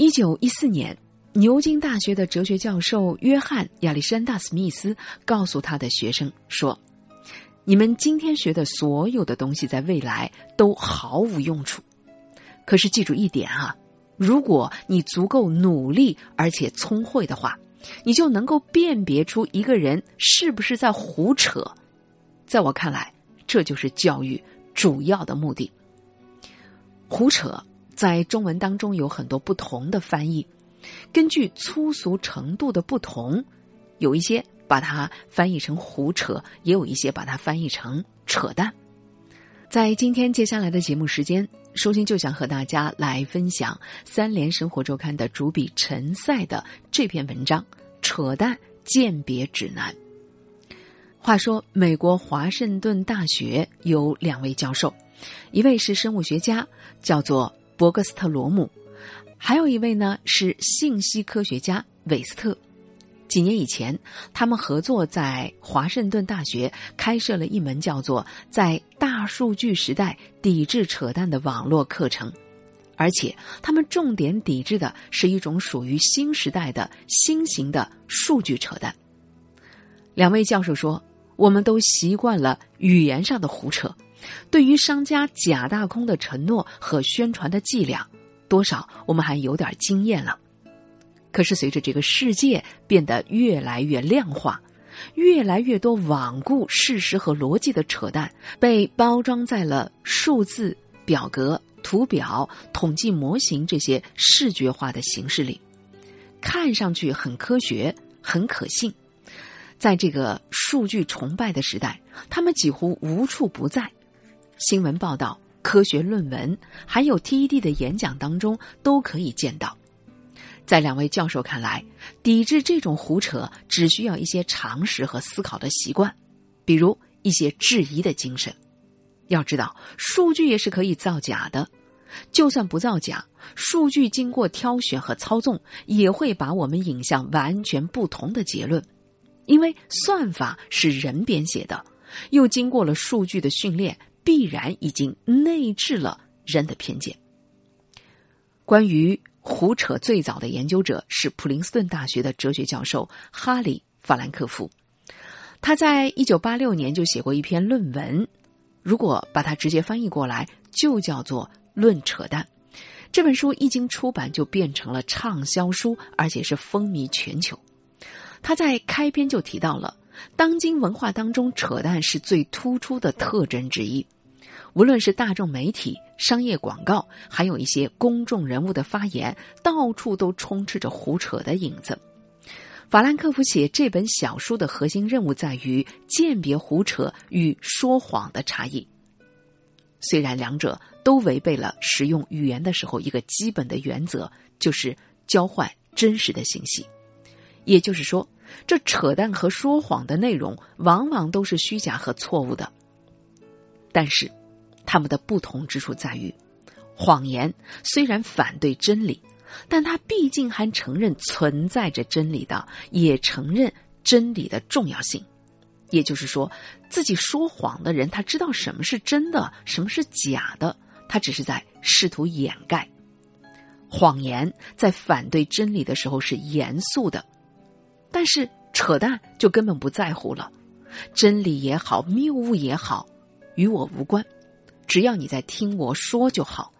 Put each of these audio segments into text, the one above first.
一九一四年，牛津大学的哲学教授约翰·亚历山大·史密斯告诉他的学生说：“你们今天学的所有的东西，在未来都毫无用处。可是记住一点啊，如果你足够努力而且聪慧的话，你就能够辨别出一个人是不是在胡扯。在我看来，这就是教育主要的目的。胡扯。”在中文当中有很多不同的翻译，根据粗俗程度的不同，有一些把它翻译成胡扯，也有一些把它翻译成扯淡。在今天接下来的节目时间，舒心就想和大家来分享《三联生活周刊》的主笔陈赛的这篇文章《扯淡鉴别指南》。话说，美国华盛顿大学有两位教授，一位是生物学家，叫做。伯格斯特罗姆，还有一位呢是信息科学家韦斯特。几年以前，他们合作在华盛顿大学开设了一门叫做《在大数据时代抵制扯淡》的网络课程，而且他们重点抵制的是一种属于新时代的新型的数据扯淡。两位教授说：“我们都习惯了语言上的胡扯。”对于商家假大空的承诺和宣传的伎俩，多少我们还有点经验了。可是随着这个世界变得越来越量化，越来越多罔顾事实和逻辑的扯淡被包装在了数字、表格、图表、统计模型这些视觉化的形式里，看上去很科学、很可信。在这个数据崇拜的时代，他们几乎无处不在。新闻报道、科学论文，还有 TED 的演讲当中都可以见到。在两位教授看来，抵制这种胡扯只需要一些常识和思考的习惯，比如一些质疑的精神。要知道，数据也是可以造假的，就算不造假，数据经过挑选和操纵，也会把我们引向完全不同的结论，因为算法是人编写的，又经过了数据的训练。必然已经内置了人的偏见。关于胡扯最早的研究者是普林斯顿大学的哲学教授哈里·法兰克福，他在一九八六年就写过一篇论文，如果把它直接翻译过来，就叫做《论扯淡》。这本书一经出版就变成了畅销书，而且是风靡全球。他在开篇就提到了，当今文化当中，扯淡是最突出的特征之一。无论是大众媒体、商业广告，还有一些公众人物的发言，到处都充斥着胡扯的影子。法兰克福写这本小书的核心任务在于鉴别胡扯与说谎的差异。虽然两者都违背了使用语言的时候一个基本的原则，就是交换真实的信息。也就是说，这扯淡和说谎的内容往往都是虚假和错误的。但是。他们的不同之处在于，谎言虽然反对真理，但他毕竟还承认存在着真理的，也承认真理的重要性。也就是说，自己说谎的人，他知道什么是真的，什么是假的，他只是在试图掩盖。谎言在反对真理的时候是严肃的，但是扯淡就根本不在乎了。真理也好，谬误也好，与我无关。只要你在听我说就好，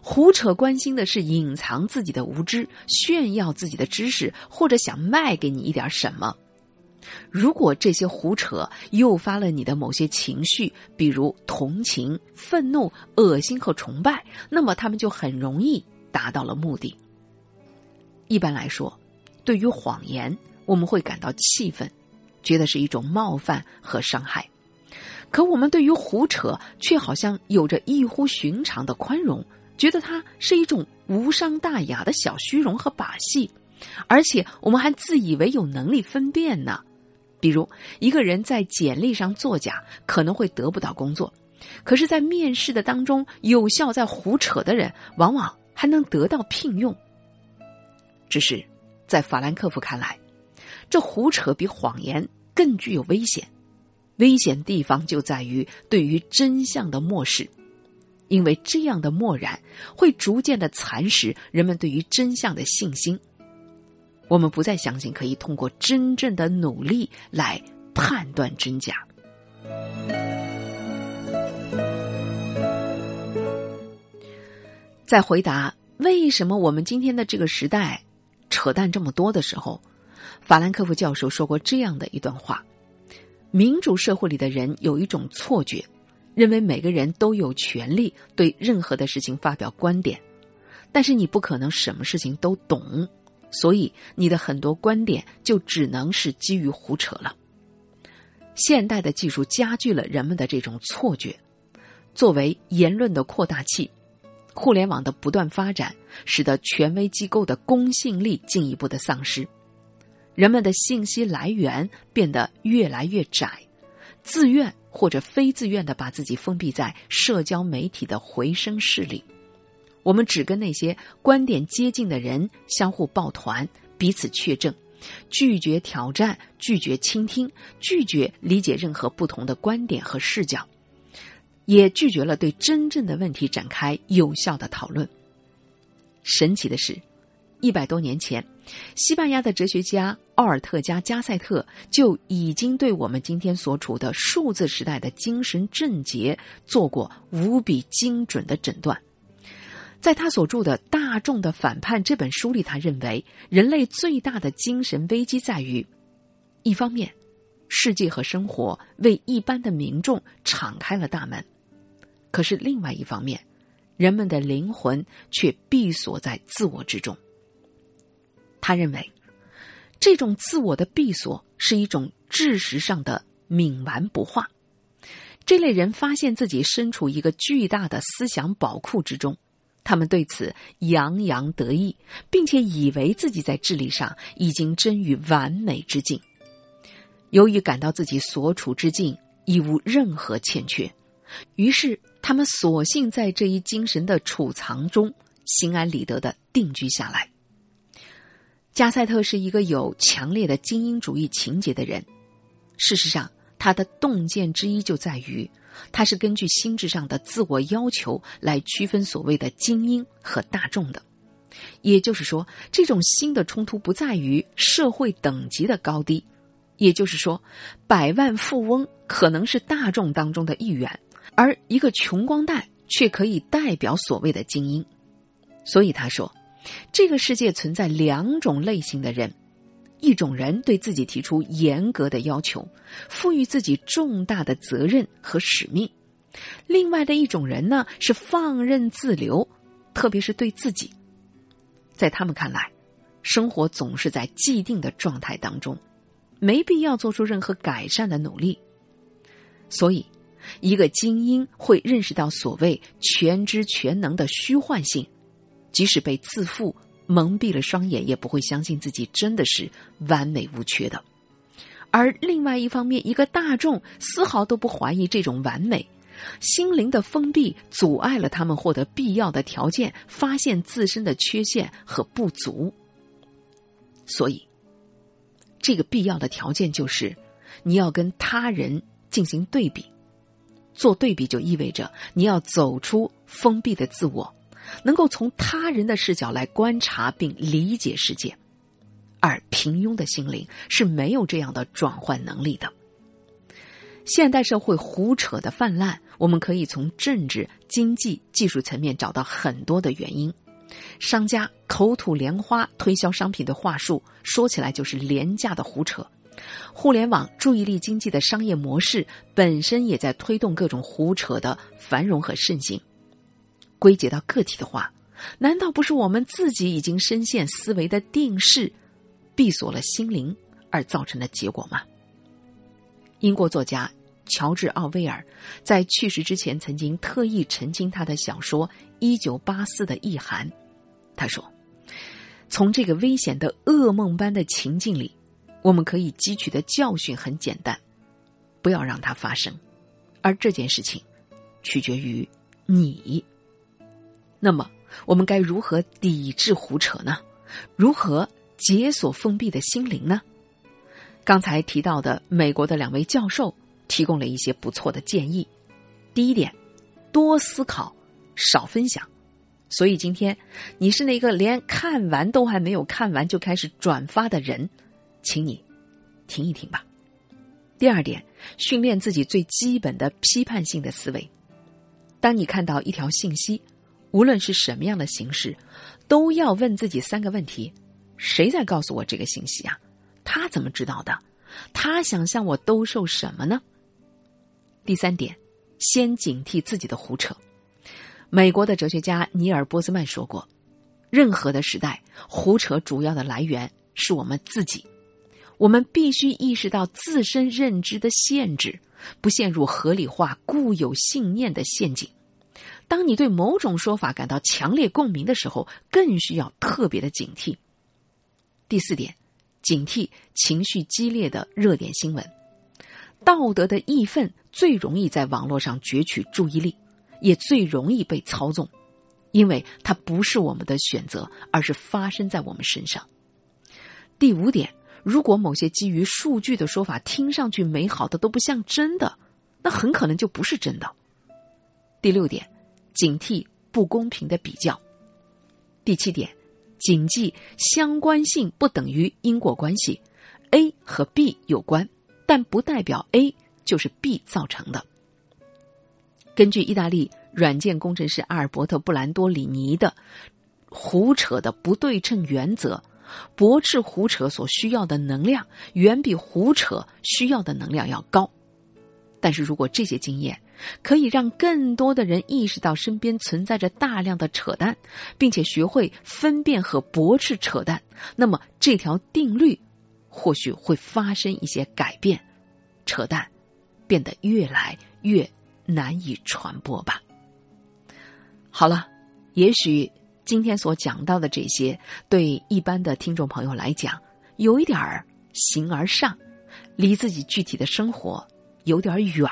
胡扯关心的是隐藏自己的无知，炫耀自己的知识，或者想卖给你一点什么。如果这些胡扯诱发了你的某些情绪，比如同情、愤怒、恶心和崇拜，那么他们就很容易达到了目的。一般来说，对于谎言，我们会感到气愤，觉得是一种冒犯和伤害。可我们对于胡扯却好像有着异乎寻常的宽容，觉得它是一种无伤大雅的小虚荣和把戏，而且我们还自以为有能力分辨呢。比如，一个人在简历上作假，可能会得不到工作；可是，在面试的当中有效在胡扯的人，往往还能得到聘用。只是，在法兰克福看来，这胡扯比谎言更具有危险。危险地方就在于对于真相的漠视。因为这样的漠然会逐渐的蚕食人们对于真相的信心。我们不再相信可以通过真正的努力来判断真假。在回答为什么我们今天的这个时代扯淡这么多的时候，法兰克福教授说过这样的一段话：民主社会里的人有一种错觉。认为每个人都有权利对任何的事情发表观点，但是你不可能什么事情都懂，所以你的很多观点就只能是基于胡扯了。现代的技术加剧了人们的这种错觉，作为言论的扩大器，互联网的不断发展使得权威机构的公信力进一步的丧失，人们的信息来源变得越来越窄，自愿。或者非自愿的把自己封闭在社交媒体的回声室里，我们只跟那些观点接近的人相互抱团，彼此确证，拒绝挑战，拒绝倾听，拒绝理解任何不同的观点和视角，也拒绝了对真正的问题展开有效的讨论。神奇的是。一百多年前，西班牙的哲学家奥尔特加加塞特就已经对我们今天所处的数字时代的精神症结做过无比精准的诊断。在他所著的《大众的反叛》这本书里，他认为人类最大的精神危机在于：一方面，世界和生活为一般的民众敞开了大门；可是另外一方面，人们的灵魂却闭锁在自我之中。他认为，这种自我的闭锁是一种知识上的冥顽不化。这类人发现自己身处一个巨大的思想宝库之中，他们对此洋洋得意，并且以为自己在智力上已经臻于完美之境。由于感到自己所处之境已无任何欠缺，于是他们索性在这一精神的储藏中心安理得的定居下来。加塞特是一个有强烈的精英主义情节的人。事实上，他的洞见之一就在于，他是根据心智上的自我要求来区分所谓的精英和大众的。也就是说，这种新的冲突不在于社会等级的高低。也就是说，百万富翁可能是大众当中的一员，而一个穷光蛋却可以代表所谓的精英。所以他说。这个世界存在两种类型的人：一种人对自己提出严格的要求，赋予自己重大的责任和使命；另外的一种人呢，是放任自流，特别是对自己。在他们看来，生活总是在既定的状态当中，没必要做出任何改善的努力。所以，一个精英会认识到所谓全知全能的虚幻性。即使被自负蒙蔽了双眼，也不会相信自己真的是完美无缺的。而另外一方面，一个大众丝毫都不怀疑这种完美，心灵的封闭阻碍了他们获得必要的条件，发现自身的缺陷和不足。所以，这个必要的条件就是你要跟他人进行对比，做对比就意味着你要走出封闭的自我。能够从他人的视角来观察并理解世界，而平庸的心灵是没有这样的转换能力的。现代社会胡扯的泛滥，我们可以从政治、经济、技术层面找到很多的原因。商家口吐莲花推销商品的话术，说起来就是廉价的胡扯。互联网注意力经济的商业模式本身也在推动各种胡扯的繁荣和盛行。归结到个体的话，难道不是我们自己已经深陷思维的定式，闭锁了心灵而造成的结果吗？英国作家乔治·奥威尔在去世之前曾经特意澄清他的小说《一九八四》的意涵。他说：“从这个危险的噩梦般的情境里，我们可以汲取的教训很简单：不要让它发生。而这件事情，取决于你。”那么，我们该如何抵制胡扯呢？如何解锁封闭的心灵呢？刚才提到的美国的两位教授提供了一些不错的建议。第一点，多思考，少分享。所以今天，你是那个连看完都还没有看完就开始转发的人，请你停一停吧。第二点，训练自己最基本的批判性的思维。当你看到一条信息，无论是什么样的形式，都要问自己三个问题：谁在告诉我这个信息啊？他怎么知道的？他想向我兜售什么呢？第三点，先警惕自己的胡扯。美国的哲学家尼尔·波兹曼说过：“任何的时代，胡扯主要的来源是我们自己。我们必须意识到自身认知的限制，不陷入合理化固有信念的陷阱。当你对某种说法感到强烈共鸣的时候，更需要特别的警惕。”第四点，警惕情绪激烈的热点新闻。道德的义愤最容易在网络上攫取注意力。也最容易被操纵，因为它不是我们的选择，而是发生在我们身上。第五点，如果某些基于数据的说法听上去美好的都不像真的，那很可能就不是真的。第六点，警惕不公平的比较。第七点，谨记相关性不等于因果关系，A 和 B 有关，但不代表 A 就是 B 造成的。根据意大利软件工程师阿尔伯特·布兰多里尼的“胡扯的不对称原则”，驳斥胡扯所需要的能量远比胡扯需要的能量要高。但是如果这些经验可以让更多的人意识到身边存在着大量的扯淡，并且学会分辨和驳斥扯淡，那么这条定律或许会发生一些改变，扯淡变得越来越。难以传播吧。好了，也许今天所讲到的这些，对一般的听众朋友来讲，有一点儿形而上，离自己具体的生活有点远。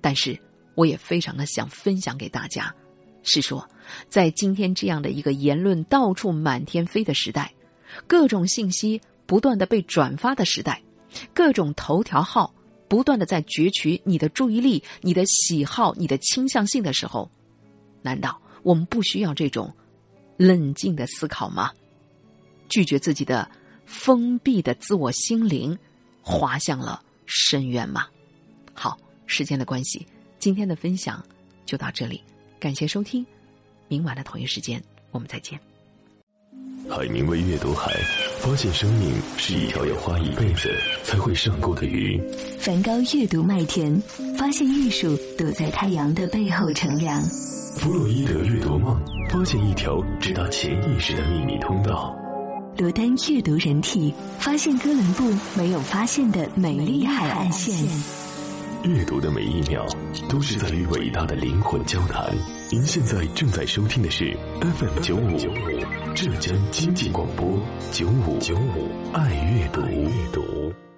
但是，我也非常的想分享给大家，是说，在今天这样的一个言论到处满天飞的时代，各种信息不断的被转发的时代，各种头条号。不断的在攫取你的注意力、你的喜好、你的倾向性的时候，难道我们不需要这种冷静的思考吗？拒绝自己的封闭的自我心灵，滑向了深渊吗？好，时间的关系，今天的分享就到这里，感谢收听，明晚的同一时间我们再见。海明威阅读海，发现生命是一条要花一辈子才会上钩的鱼。梵高阅读麦田，发现艺术躲在太阳的背后乘凉。弗洛伊德阅读梦，发现一条直达潜意识的秘密通道。罗丹阅读人体，发现哥伦布没有发现的美丽海岸线。阅读的每一秒，都是在与伟大的灵魂交谈。您现在正在收听的是 FM 九五浙江经济广播九五九五爱阅读。